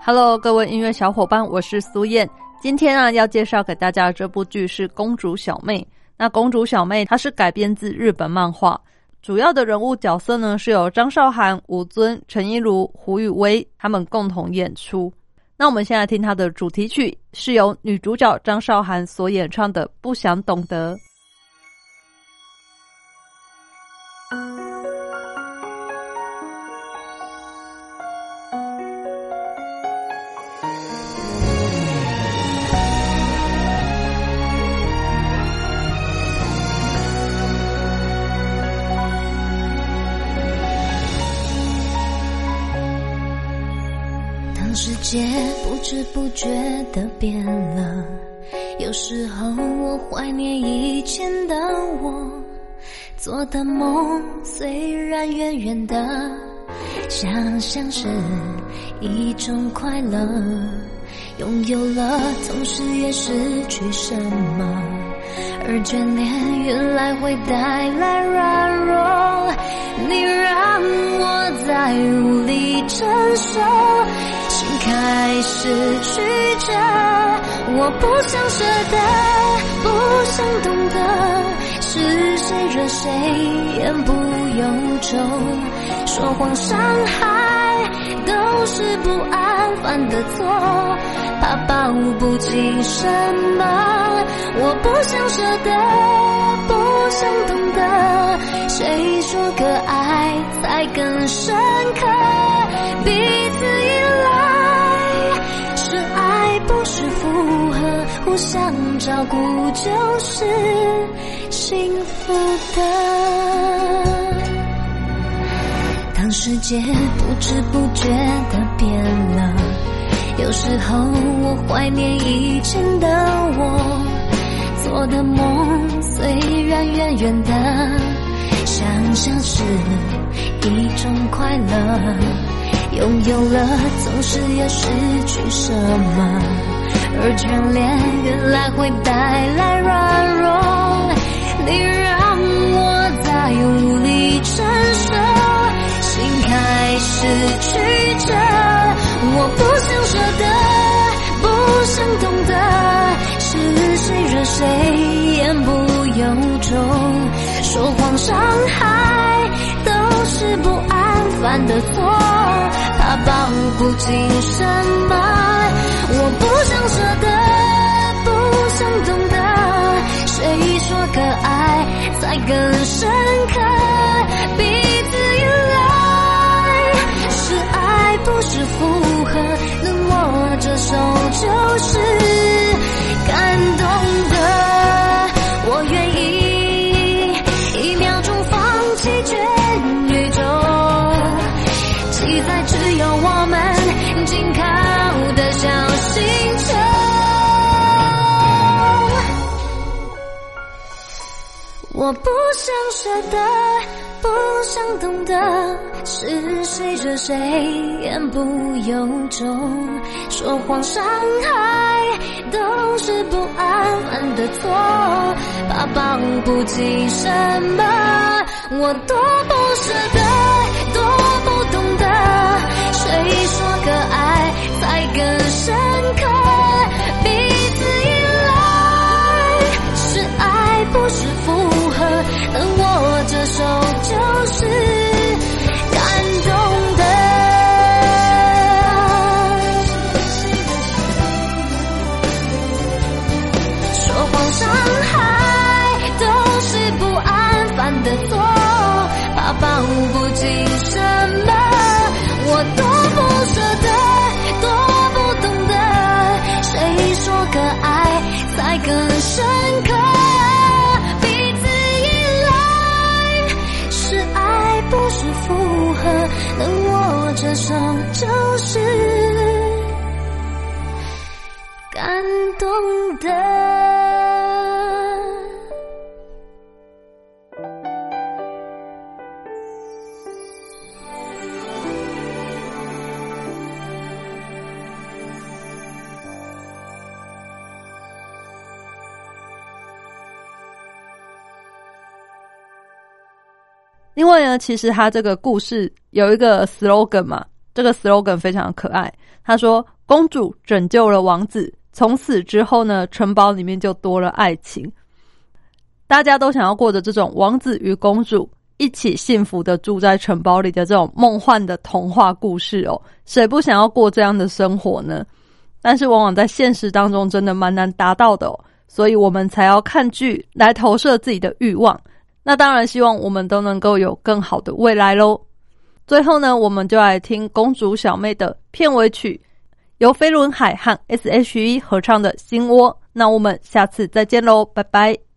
Hello，各位音乐小伙伴，我是苏燕。今天啊，要介绍给大家这部剧是《公主小妹》。那《公主小妹》它是改编自日本漫画，主要的人物角色呢是由张韶涵、吴尊、陈亦儒、胡宇威他们共同演出。那我们现在听它的主题曲，是由女主角张韶涵所演唱的《不想懂得》。界不知不觉的变了，有时候我怀念以前的我，做的梦虽然远远的，想象是一种快乐，拥有了同时也失去什么，而眷恋原来会带来软弱，你让我再无力。开始曲折，我不想舍得，不想懂得，是谁惹谁言不由衷，说谎伤害都是不安犯的错，怕抱不紧什么，我不想舍得，不想懂得，谁说可爱才更深刻，彼此想，照顾就是幸福的。当世界不知不觉的变了，有时候我怀念以前的我，做的梦虽然远远的，想象是一种快乐。拥有了，总是要失去什么，而眷恋原来会带来软弱，你让我再无力承受，心开始曲折，我不想舍得，不想懂得，是谁惹谁言不由衷，说谎伤害都是不安犯的错。怕抱不紧什么，我不想舍得，我不想舍得，不想懂得，是谁惹谁言不由衷，说谎伤害都是不安分的错，怕抱不紧什么，我多不舍得，多不懂得。谁说可爱才更深的手就是。另外呢，其实他这个故事有一个 slogan 嘛，这个 slogan 非常可爱。他说：“公主拯救了王子，从此之后呢，城堡里面就多了爱情。大家都想要过着这种王子与公主一起幸福的住在城堡里的这种梦幻的童话故事哦。谁不想要过这样的生活呢？但是往往在现实当中真的蛮难达到的哦，所以我们才要看剧来投射自己的欲望。”那当然，希望我们都能够有更好的未来喽。最后呢，我们就来听公主小妹的片尾曲，由飞轮海和 S.H.E 合唱的《心窝》。那我们下次再见喽，拜拜。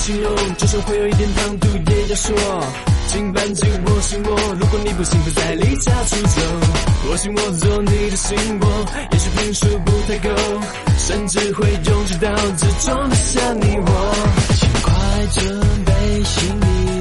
形容，就算会有一点唐突，也要说。请搬进我心窝，如果你不幸福，再离家出走。或许我做你的心窝，也许分数不太够，甚至会用直到只装得下你我。请快准备行李。